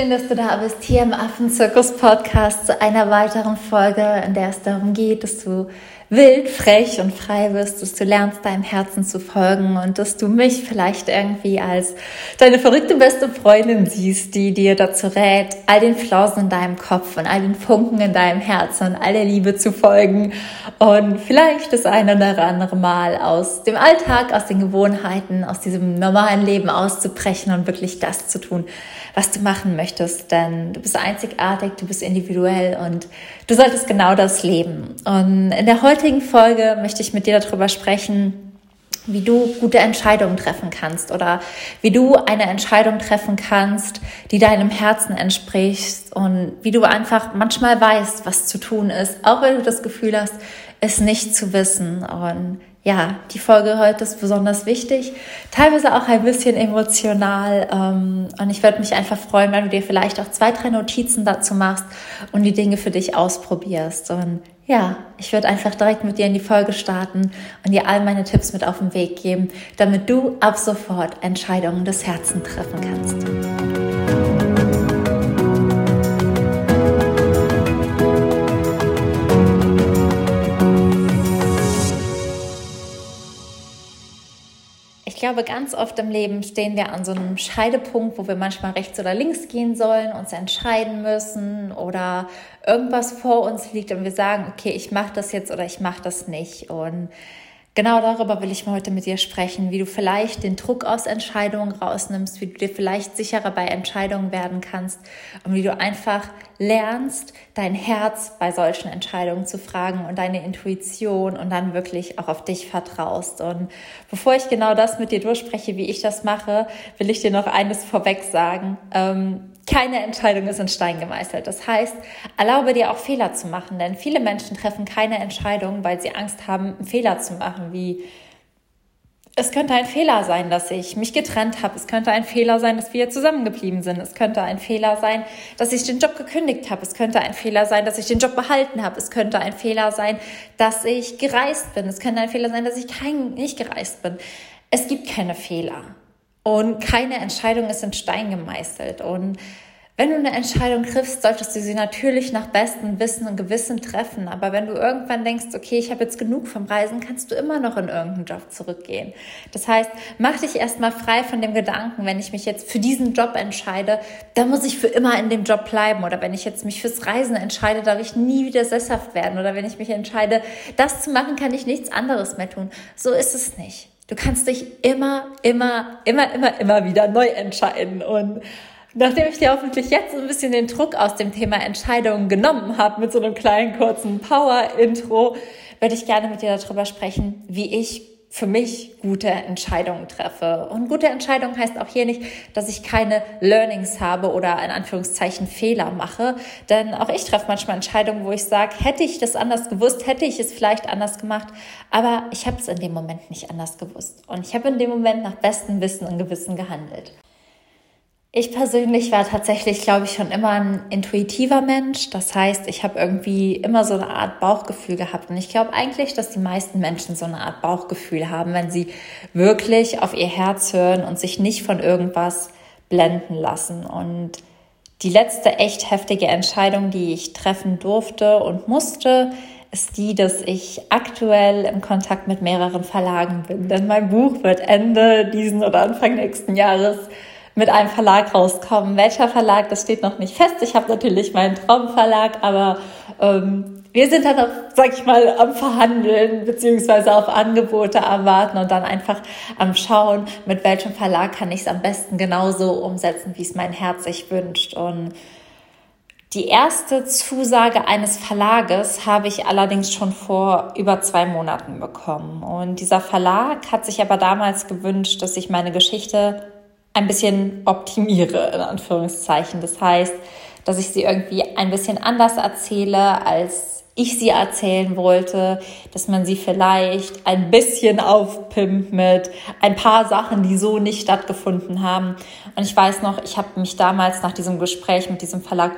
Schön, dass du da bist hier im Affenzirkus Podcast zu einer weiteren Folge, in der es darum geht, dass du wild, frech und frei wirst, dass du lernst, deinem Herzen zu folgen und dass du mich vielleicht irgendwie als deine verrückte beste Freundin siehst, die dir dazu rät, all den Flausen in deinem Kopf und all den Funken in deinem Herzen und all der Liebe zu folgen und vielleicht das eine oder andere Mal aus dem Alltag, aus den Gewohnheiten, aus diesem normalen Leben auszubrechen und wirklich das zu tun, was du machen möchtest, denn du bist einzigartig, du bist individuell und du solltest genau das leben. Und in der heutigen Folge möchte ich mit dir darüber sprechen, wie du gute Entscheidungen treffen kannst oder wie du eine Entscheidung treffen kannst, die deinem Herzen entspricht und wie du einfach manchmal weißt, was zu tun ist, auch wenn du das Gefühl hast, es nicht zu wissen. Und ja, die Folge heute ist besonders wichtig, teilweise auch ein bisschen emotional. Ähm, und ich würde mich einfach freuen, wenn du dir vielleicht auch zwei, drei Notizen dazu machst und die Dinge für dich ausprobierst. Und ja, ich würde einfach direkt mit dir in die Folge starten und dir all meine Tipps mit auf den Weg geben, damit du ab sofort Entscheidungen des Herzens treffen kannst. Glaube, ganz oft im Leben stehen wir an so einem Scheidepunkt, wo wir manchmal rechts oder links gehen sollen, uns entscheiden müssen oder irgendwas vor uns liegt und wir sagen, okay, ich mache das jetzt oder ich mache das nicht. Und Genau darüber will ich heute mit dir sprechen, wie du vielleicht den Druck aus Entscheidungen rausnimmst, wie du dir vielleicht sicherer bei Entscheidungen werden kannst und wie du einfach lernst, dein Herz bei solchen Entscheidungen zu fragen und deine Intuition und dann wirklich auch auf dich vertraust. Und bevor ich genau das mit dir durchspreche, wie ich das mache, will ich dir noch eines vorweg sagen. Ähm, keine Entscheidung ist in Stein gemeißelt. Das heißt, erlaube dir auch Fehler zu machen, denn viele Menschen treffen keine Entscheidung, weil sie Angst haben, einen Fehler zu machen, wie es könnte ein Fehler sein, dass ich mich getrennt habe. Es könnte ein Fehler sein, dass wir zusammengeblieben sind. Es könnte ein Fehler sein, dass ich den Job gekündigt habe. Es könnte ein Fehler sein, dass ich den Job behalten habe. Es könnte ein Fehler sein, dass ich gereist bin. Es könnte ein Fehler sein, dass ich kein, nicht gereist bin. Es gibt keine Fehler. Und keine Entscheidung ist in Stein gemeißelt. Und wenn du eine Entscheidung triffst, solltest du sie natürlich nach bestem Wissen und Gewissen treffen. Aber wenn du irgendwann denkst, okay, ich habe jetzt genug vom Reisen, kannst du immer noch in irgendeinen Job zurückgehen. Das heißt, mach dich erstmal frei von dem Gedanken, wenn ich mich jetzt für diesen Job entscheide, dann muss ich für immer in dem Job bleiben. Oder wenn ich jetzt mich fürs Reisen entscheide, darf ich nie wieder sesshaft werden. Oder wenn ich mich entscheide, das zu machen, kann ich nichts anderes mehr tun. So ist es nicht. Du kannst dich immer, immer, immer, immer, immer wieder neu entscheiden. Und nachdem ich dir hoffentlich jetzt ein bisschen den Druck aus dem Thema Entscheidungen genommen habe mit so einem kleinen kurzen Power-Intro, würde ich gerne mit dir darüber sprechen, wie ich für mich gute Entscheidungen treffe. Und gute Entscheidung heißt auch hier nicht, dass ich keine Learnings habe oder in Anführungszeichen Fehler mache. Denn auch ich treffe manchmal Entscheidungen, wo ich sage, hätte ich das anders gewusst, hätte ich es vielleicht anders gemacht. Aber ich habe es in dem Moment nicht anders gewusst. Und ich habe in dem Moment nach bestem Wissen und Gewissen gehandelt. Ich persönlich war tatsächlich, glaube ich, schon immer ein intuitiver Mensch. Das heißt, ich habe irgendwie immer so eine Art Bauchgefühl gehabt. Und ich glaube eigentlich, dass die meisten Menschen so eine Art Bauchgefühl haben, wenn sie wirklich auf ihr Herz hören und sich nicht von irgendwas blenden lassen. Und die letzte echt heftige Entscheidung, die ich treffen durfte und musste, ist die, dass ich aktuell im Kontakt mit mehreren Verlagen bin. Denn mein Buch wird Ende diesen oder Anfang nächsten Jahres mit einem Verlag rauskommen. Welcher Verlag, das steht noch nicht fest. Ich habe natürlich meinen Traumverlag, aber ähm, wir sind dann, auf, sag ich mal, am Verhandeln beziehungsweise auf Angebote erwarten und dann einfach am Schauen, mit welchem Verlag kann ich es am besten genauso umsetzen, wie es mein Herz sich wünscht. Und die erste Zusage eines Verlages habe ich allerdings schon vor über zwei Monaten bekommen. Und dieser Verlag hat sich aber damals gewünscht, dass ich meine Geschichte ein bisschen optimiere, in Anführungszeichen. Das heißt, dass ich sie irgendwie ein bisschen anders erzähle, als ich sie erzählen wollte, dass man sie vielleicht ein bisschen aufpimpt mit ein paar Sachen, die so nicht stattgefunden haben. Und ich weiß noch, ich habe mich damals nach diesem Gespräch mit diesem Verlag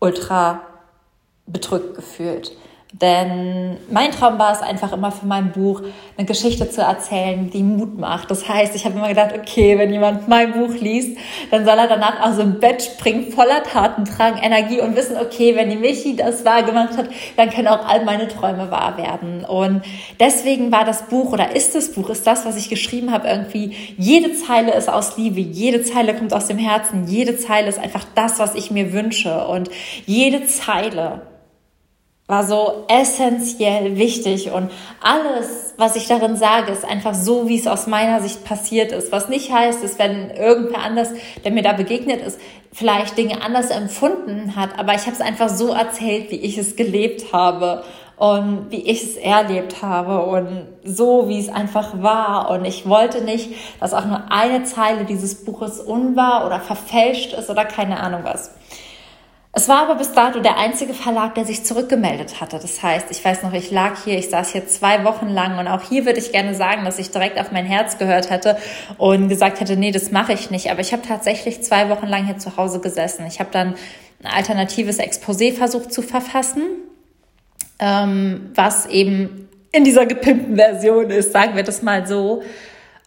ultra bedrückt gefühlt. Denn mein Traum war es einfach immer für mein Buch, eine Geschichte zu erzählen, die Mut macht. Das heißt, ich habe immer gedacht, okay, wenn jemand mein Buch liest, dann soll er danach aus dem Bett springen, voller Tatendrang, Energie und wissen, okay, wenn die Michi das wahr gemacht hat, dann können auch all meine Träume wahr werden. Und deswegen war das Buch oder ist das Buch, ist das, was ich geschrieben habe, irgendwie, jede Zeile ist aus Liebe, jede Zeile kommt aus dem Herzen, jede Zeile ist einfach das, was ich mir wünsche. Und jede Zeile war so essentiell wichtig und alles, was ich darin sage, ist einfach so, wie es aus meiner Sicht passiert ist. Was nicht heißt, dass wenn irgendwer anders, der mir da begegnet ist, vielleicht Dinge anders empfunden hat, aber ich habe es einfach so erzählt, wie ich es gelebt habe und wie ich es erlebt habe und so, wie es einfach war. Und ich wollte nicht, dass auch nur eine Zeile dieses Buches unwahr oder verfälscht ist oder keine Ahnung was. Es war aber bis dato der einzige Verlag, der sich zurückgemeldet hatte. Das heißt, ich weiß noch, ich lag hier, ich saß hier zwei Wochen lang und auch hier würde ich gerne sagen, dass ich direkt auf mein Herz gehört hätte und gesagt hätte, nee, das mache ich nicht. Aber ich habe tatsächlich zwei Wochen lang hier zu Hause gesessen. Ich habe dann ein alternatives Exposé versucht zu verfassen, ähm, was eben in dieser gepimpten Version ist, sagen wir das mal so,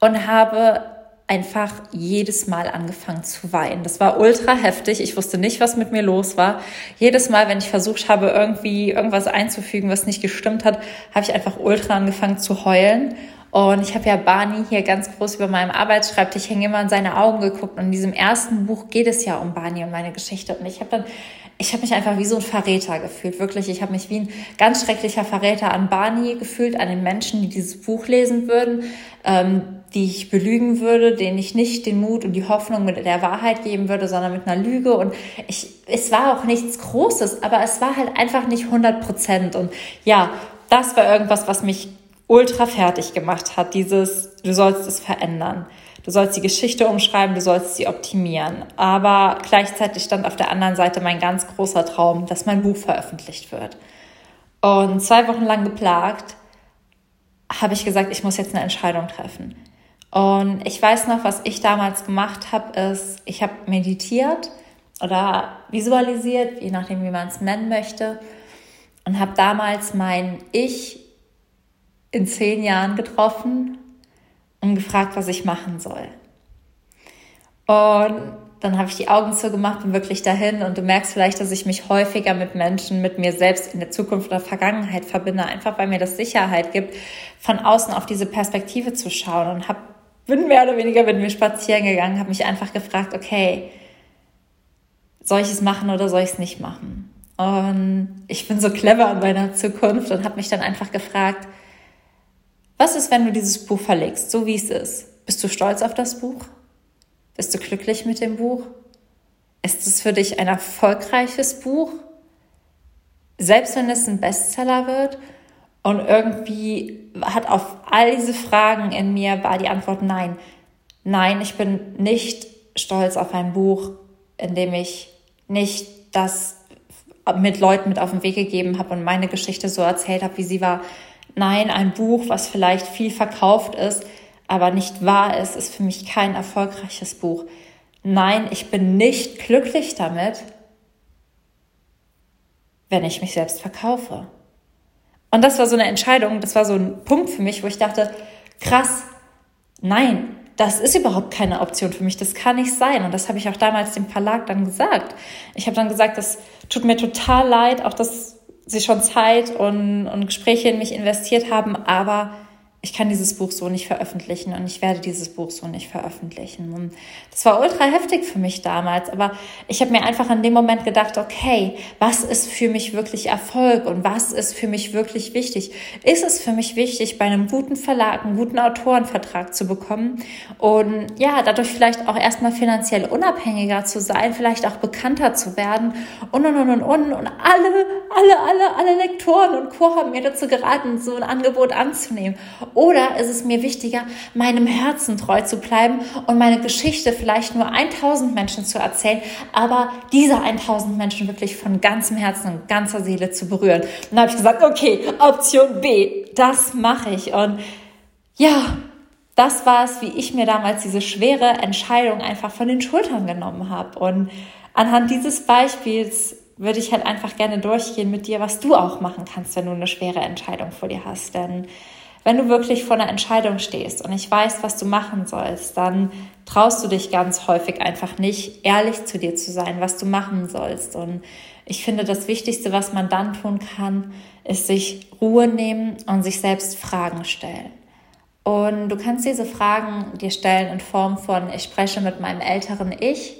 und habe einfach jedes Mal angefangen zu weinen. Das war ultra heftig. Ich wusste nicht, was mit mir los war. Jedes Mal, wenn ich versucht habe, irgendwie irgendwas einzufügen, was nicht gestimmt hat, habe ich einfach ultra angefangen zu heulen. Und ich habe ja Barney hier ganz groß über meinem Arbeitsschreibtisch hängen immer in seine Augen geguckt. Und in diesem ersten Buch geht es ja um Barney und meine Geschichte. Und ich habe dann ich habe mich einfach wie so ein Verräter gefühlt, wirklich. Ich habe mich wie ein ganz schrecklicher Verräter an Barney gefühlt, an den Menschen, die dieses Buch lesen würden, ähm, die ich belügen würde, denen ich nicht den Mut und die Hoffnung mit der Wahrheit geben würde, sondern mit einer Lüge. Und ich, es war auch nichts Großes, aber es war halt einfach nicht 100 Prozent. Und ja, das war irgendwas, was mich ultra fertig gemacht hat. Dieses, du sollst es verändern. Du sollst die Geschichte umschreiben, du sollst sie optimieren. Aber gleichzeitig stand auf der anderen Seite mein ganz großer Traum, dass mein Buch veröffentlicht wird. Und zwei Wochen lang geplagt, habe ich gesagt, ich muss jetzt eine Entscheidung treffen. Und ich weiß noch, was ich damals gemacht habe, ist, ich habe meditiert oder visualisiert, je nachdem, wie man es nennen möchte, und habe damals mein Ich in zehn Jahren getroffen und gefragt, was ich machen soll. Und dann habe ich die Augen zugemacht und wirklich dahin. Und du merkst vielleicht, dass ich mich häufiger mit Menschen, mit mir selbst in der Zukunft oder Vergangenheit verbinde, einfach weil mir das Sicherheit gibt, von außen auf diese Perspektive zu schauen. Und hab, bin mehr oder weniger mit mir spazieren gegangen, habe mich einfach gefragt, okay, soll ich es machen oder soll ich es nicht machen? Und ich bin so clever in meiner Zukunft und habe mich dann einfach gefragt, was ist, wenn du dieses Buch verlegst, so wie es ist? Bist du stolz auf das Buch? Bist du glücklich mit dem Buch? Ist es für dich ein erfolgreiches Buch? Selbst wenn es ein Bestseller wird? Und irgendwie hat auf all diese Fragen in mir war die Antwort nein. Nein, ich bin nicht stolz auf ein Buch, in dem ich nicht das mit Leuten mit auf den Weg gegeben habe und meine Geschichte so erzählt habe, wie sie war, Nein, ein Buch, was vielleicht viel verkauft ist, aber nicht wahr ist, ist für mich kein erfolgreiches Buch. Nein, ich bin nicht glücklich damit, wenn ich mich selbst verkaufe. Und das war so eine Entscheidung, das war so ein Punkt für mich, wo ich dachte, krass, nein, das ist überhaupt keine Option für mich, das kann nicht sein. Und das habe ich auch damals dem Verlag dann gesagt. Ich habe dann gesagt, das tut mir total leid, auch das sie schon Zeit und, und Gespräche in mich investiert haben, aber ich kann dieses Buch so nicht veröffentlichen und ich werde dieses Buch so nicht veröffentlichen. Und das war ultra heftig für mich damals, aber ich habe mir einfach in dem Moment gedacht, okay, was ist für mich wirklich Erfolg und was ist für mich wirklich wichtig? Ist es für mich wichtig, bei einem guten Verlag einen guten Autorenvertrag zu bekommen und ja, dadurch vielleicht auch erstmal finanziell unabhängiger zu sein, vielleicht auch bekannter zu werden und und und und und und alle, alle, alle, alle Lektoren und Co. haben mir dazu geraten, so ein Angebot anzunehmen. Oder ist es mir wichtiger, meinem Herzen treu zu bleiben und meine Geschichte vielleicht nur 1000 Menschen zu erzählen, aber diese 1000 Menschen wirklich von ganzem Herzen und ganzer Seele zu berühren? Und dann habe ich gesagt, okay, Option B, das mache ich. Und ja, das war es, wie ich mir damals diese schwere Entscheidung einfach von den Schultern genommen habe. Und anhand dieses Beispiels würde ich halt einfach gerne durchgehen mit dir, was du auch machen kannst, wenn du eine schwere Entscheidung vor dir hast. Denn wenn du wirklich vor einer Entscheidung stehst und ich weiß, was du machen sollst, dann traust du dich ganz häufig einfach nicht, ehrlich zu dir zu sein, was du machen sollst. Und ich finde, das Wichtigste, was man dann tun kann, ist sich Ruhe nehmen und sich selbst Fragen stellen. Und du kannst diese Fragen dir stellen in Form von, ich spreche mit meinem älteren Ich.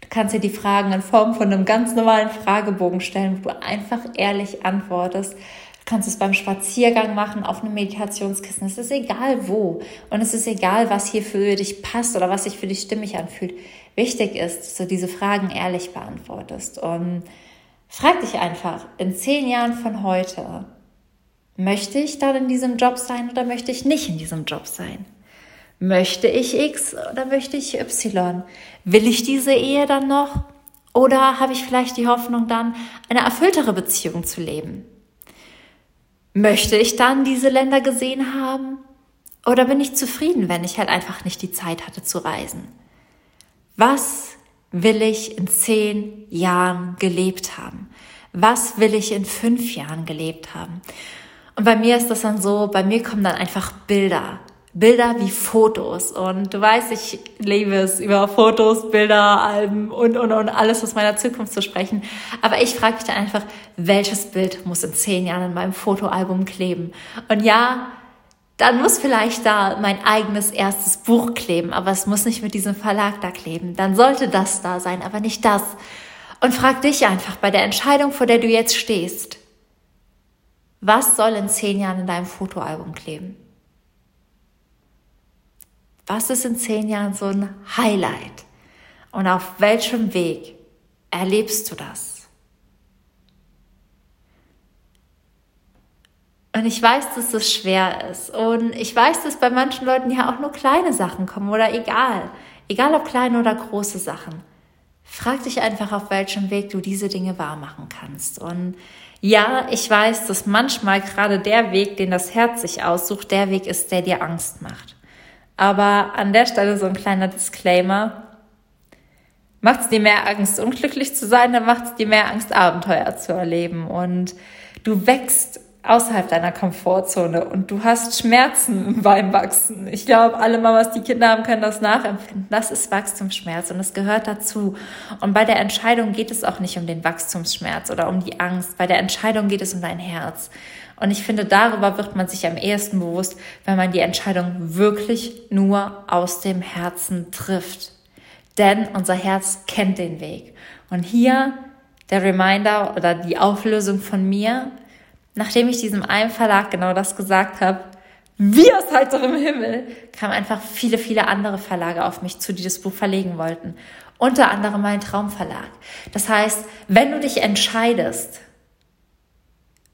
Du kannst dir die Fragen in Form von einem ganz normalen Fragebogen stellen, wo du einfach ehrlich antwortest. Du kannst es beim Spaziergang machen, auf einem Meditationskissen. Es ist egal wo. Und es ist egal, was hier für dich passt oder was sich für dich stimmig anfühlt. Wichtig ist, dass du diese Fragen ehrlich beantwortest. Und frag dich einfach in zehn Jahren von heute, Möchte ich dann in diesem Job sein oder möchte ich nicht in diesem Job sein? Möchte ich X oder möchte ich Y? Will ich diese Ehe dann noch? Oder habe ich vielleicht die Hoffnung dann, eine erfülltere Beziehung zu leben? Möchte ich dann diese Länder gesehen haben? Oder bin ich zufrieden, wenn ich halt einfach nicht die Zeit hatte zu reisen? Was will ich in zehn Jahren gelebt haben? Was will ich in fünf Jahren gelebt haben? Und bei mir ist das dann so, bei mir kommen dann einfach Bilder. Bilder wie Fotos. Und du weißt, ich liebe es, über Fotos, Bilder, Alben und, und, und alles aus meiner Zukunft zu sprechen. Aber ich frage mich dann einfach, welches Bild muss in zehn Jahren in meinem Fotoalbum kleben? Und ja, dann muss vielleicht da mein eigenes erstes Buch kleben, aber es muss nicht mit diesem Verlag da kleben. Dann sollte das da sein, aber nicht das. Und frag dich einfach bei der Entscheidung, vor der du jetzt stehst, was soll in zehn Jahren in deinem Fotoalbum kleben? Was ist in zehn Jahren so ein Highlight? Und auf welchem Weg erlebst du das? Und ich weiß, dass das schwer ist. Und ich weiß, dass bei manchen Leuten ja auch nur kleine Sachen kommen oder egal. Egal ob kleine oder große Sachen. Frag dich einfach, auf welchem Weg du diese Dinge wahr machen kannst. Und ja, ich weiß, dass manchmal gerade der Weg, den das Herz sich aussucht, der Weg ist, der dir Angst macht. Aber an der Stelle so ein kleiner Disclaimer. Macht es dir mehr Angst, unglücklich zu sein, dann macht es dir mehr Angst, Abenteuer zu erleben. Und du wächst außerhalb deiner Komfortzone und du hast Schmerzen beim Wachsen. Ich glaube, alle Mamas, die Kinder haben, können das nachempfinden. Das ist Wachstumsschmerz und es gehört dazu. Und bei der Entscheidung geht es auch nicht um den Wachstumsschmerz oder um die Angst. Bei der Entscheidung geht es um dein Herz. Und ich finde, darüber wird man sich am ehesten bewusst, wenn man die Entscheidung wirklich nur aus dem Herzen trifft. Denn unser Herz kennt den Weg. Und hier der Reminder oder die Auflösung von mir, nachdem ich diesem einen Verlag genau das gesagt habe, wie aus heiterem Himmel, kamen einfach viele, viele andere Verlage auf mich zu, die das Buch verlegen wollten. Unter anderem mein Traumverlag. Das heißt, wenn du dich entscheidest,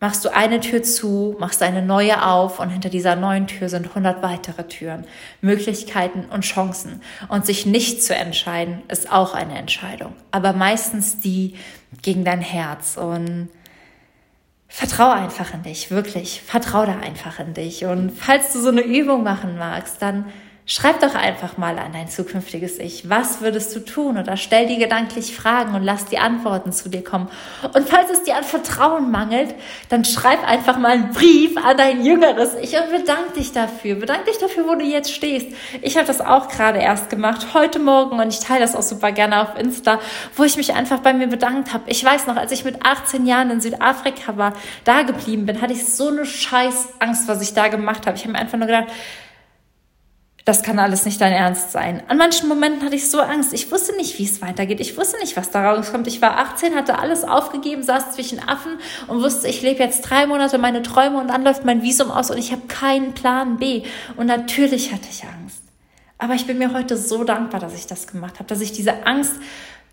machst du eine Tür zu, machst eine neue auf und hinter dieser neuen Tür sind 100 weitere Türen, Möglichkeiten und Chancen. Und sich nicht zu entscheiden, ist auch eine Entscheidung. Aber meistens die gegen dein Herz. Und Vertrau einfach in dich, wirklich. Vertrau da einfach in dich. Und falls du so eine Übung machen magst, dann Schreib doch einfach mal an dein zukünftiges Ich. Was würdest du tun? Oder stell dir gedanklich Fragen und lass die Antworten zu dir kommen. Und falls es dir an Vertrauen mangelt, dann schreib einfach mal einen Brief an dein jüngeres Ich und bedank dich dafür. Bedank dich dafür, wo du jetzt stehst. Ich habe das auch gerade erst gemacht, heute Morgen, und ich teile das auch super gerne auf Insta, wo ich mich einfach bei mir bedankt habe. Ich weiß noch, als ich mit 18 Jahren in Südafrika war, da geblieben bin, hatte ich so eine scheiß Angst, was ich da gemacht habe. Ich habe mir einfach nur gedacht, das kann alles nicht dein Ernst sein. An manchen Momenten hatte ich so Angst. Ich wusste nicht, wie es weitergeht. Ich wusste nicht, was da rauskommt. Ich war 18, hatte alles aufgegeben, saß zwischen Affen und wusste, ich lebe jetzt drei Monate meine Träume und dann läuft mein Visum aus und ich habe keinen Plan B. Und natürlich hatte ich Angst. Aber ich bin mir heute so dankbar, dass ich das gemacht habe, dass ich diese Angst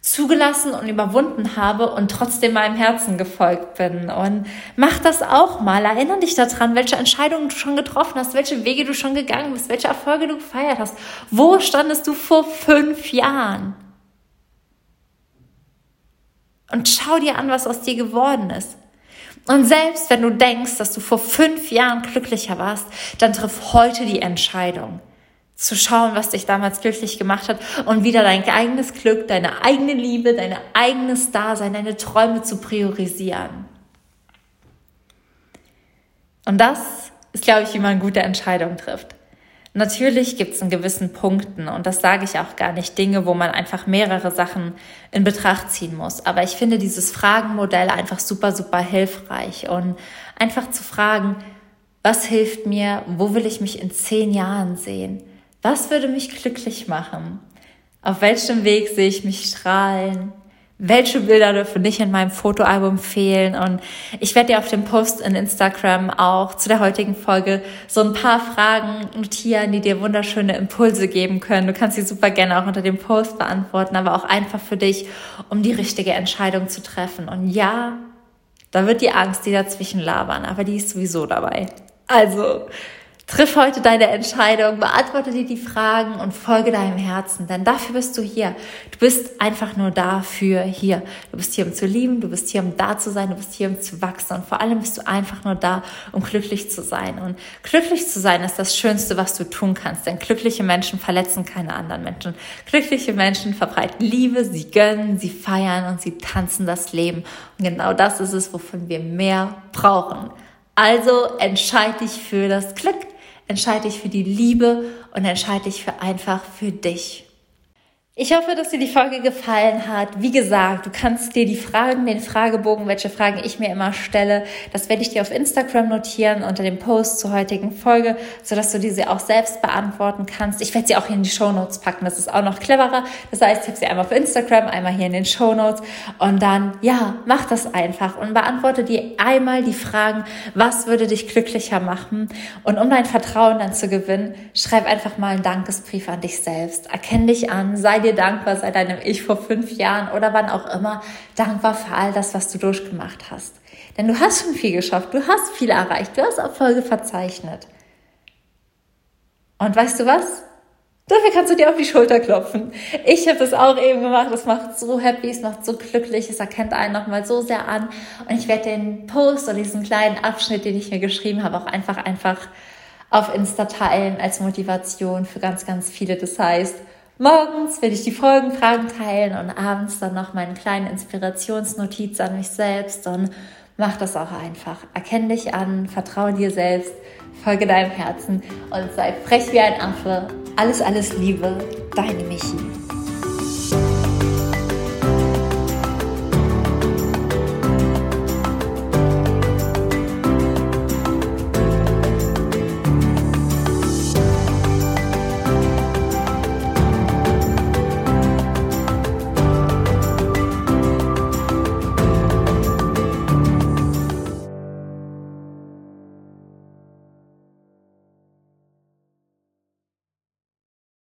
zugelassen und überwunden habe und trotzdem meinem Herzen gefolgt bin. Und mach das auch mal. Erinnere dich daran, welche Entscheidungen du schon getroffen hast, welche Wege du schon gegangen bist, welche Erfolge du gefeiert hast. Wo standest du vor fünf Jahren? Und schau dir an, was aus dir geworden ist. Und selbst wenn du denkst, dass du vor fünf Jahren glücklicher warst, dann triff heute die Entscheidung, zu schauen, was dich damals glücklich gemacht hat und wieder dein eigenes Glück, deine eigene Liebe, dein eigenes Dasein, deine Träume zu priorisieren. Und das ist, glaube ich, wie man gute Entscheidungen trifft. Natürlich gibt es in gewissen Punkten, und das sage ich auch gar nicht, Dinge, wo man einfach mehrere Sachen in Betracht ziehen muss. Aber ich finde dieses Fragenmodell einfach super, super hilfreich. Und einfach zu fragen, was hilft mir, wo will ich mich in zehn Jahren sehen? Was würde mich glücklich machen? Auf welchem Weg sehe ich mich strahlen? welche Bilder dürfen nicht in meinem Fotoalbum fehlen. Und ich werde dir auf dem Post in Instagram auch zu der heutigen Folge so ein paar Fragen notieren, die dir wunderschöne Impulse geben können. Du kannst sie super gerne auch unter dem Post beantworten, aber auch einfach für dich, um die richtige Entscheidung zu treffen. Und ja, da wird die Angst, die dazwischen labern, aber die ist sowieso dabei. Also, Triff heute deine Entscheidung, beantworte dir die Fragen und folge deinem Herzen, denn dafür bist du hier. Du bist einfach nur dafür hier. Du bist hier, um zu lieben, du bist hier, um da zu sein, du bist hier, um zu wachsen und vor allem bist du einfach nur da, um glücklich zu sein. Und glücklich zu sein ist das Schönste, was du tun kannst, denn glückliche Menschen verletzen keine anderen Menschen. Glückliche Menschen verbreiten Liebe, sie gönnen, sie feiern und sie tanzen das Leben. Und genau das ist es, wovon wir mehr brauchen. Also entscheide dich für das Glück entscheide dich für die Liebe und entscheide dich für einfach für dich. Ich hoffe, dass dir die Folge gefallen hat. Wie gesagt, du kannst dir die Fragen, den Fragebogen, welche Fragen ich mir immer stelle, das werde ich dir auf Instagram notieren unter dem Post zur heutigen Folge, sodass du diese auch selbst beantworten kannst. Ich werde sie auch hier in die Show Notes packen. Das ist auch noch cleverer. Das heißt, ich habe sie einmal auf Instagram, einmal hier in den Show Notes und dann, ja, mach das einfach und beantworte dir einmal die Fragen, was würde dich glücklicher machen? Und um dein Vertrauen dann zu gewinnen, schreib einfach mal einen Dankesbrief an dich selbst. Erkenn dich an, sei dir dir dankbar, sei deinem Ich vor fünf Jahren oder wann auch immer dankbar für all das, was du durchgemacht hast. Denn du hast schon viel geschafft, du hast viel erreicht, du hast Erfolge verzeichnet. Und weißt du was? Dafür kannst du dir auf die Schulter klopfen. Ich habe das auch eben gemacht. Es macht so happy, es macht so glücklich, es erkennt einen nochmal so sehr an. Und ich werde den Post oder diesen kleinen Abschnitt, den ich mir geschrieben habe, auch einfach, einfach auf Insta teilen als Motivation für ganz, ganz viele. Das heißt, Morgens will ich die Folgenfragen teilen und abends dann noch meine kleine Inspirationsnotiz an mich selbst und mach das auch einfach. Erkenn dich an, vertraue dir selbst, folge deinem Herzen und sei frech wie ein Affe. Alles, alles Liebe, deine Michi.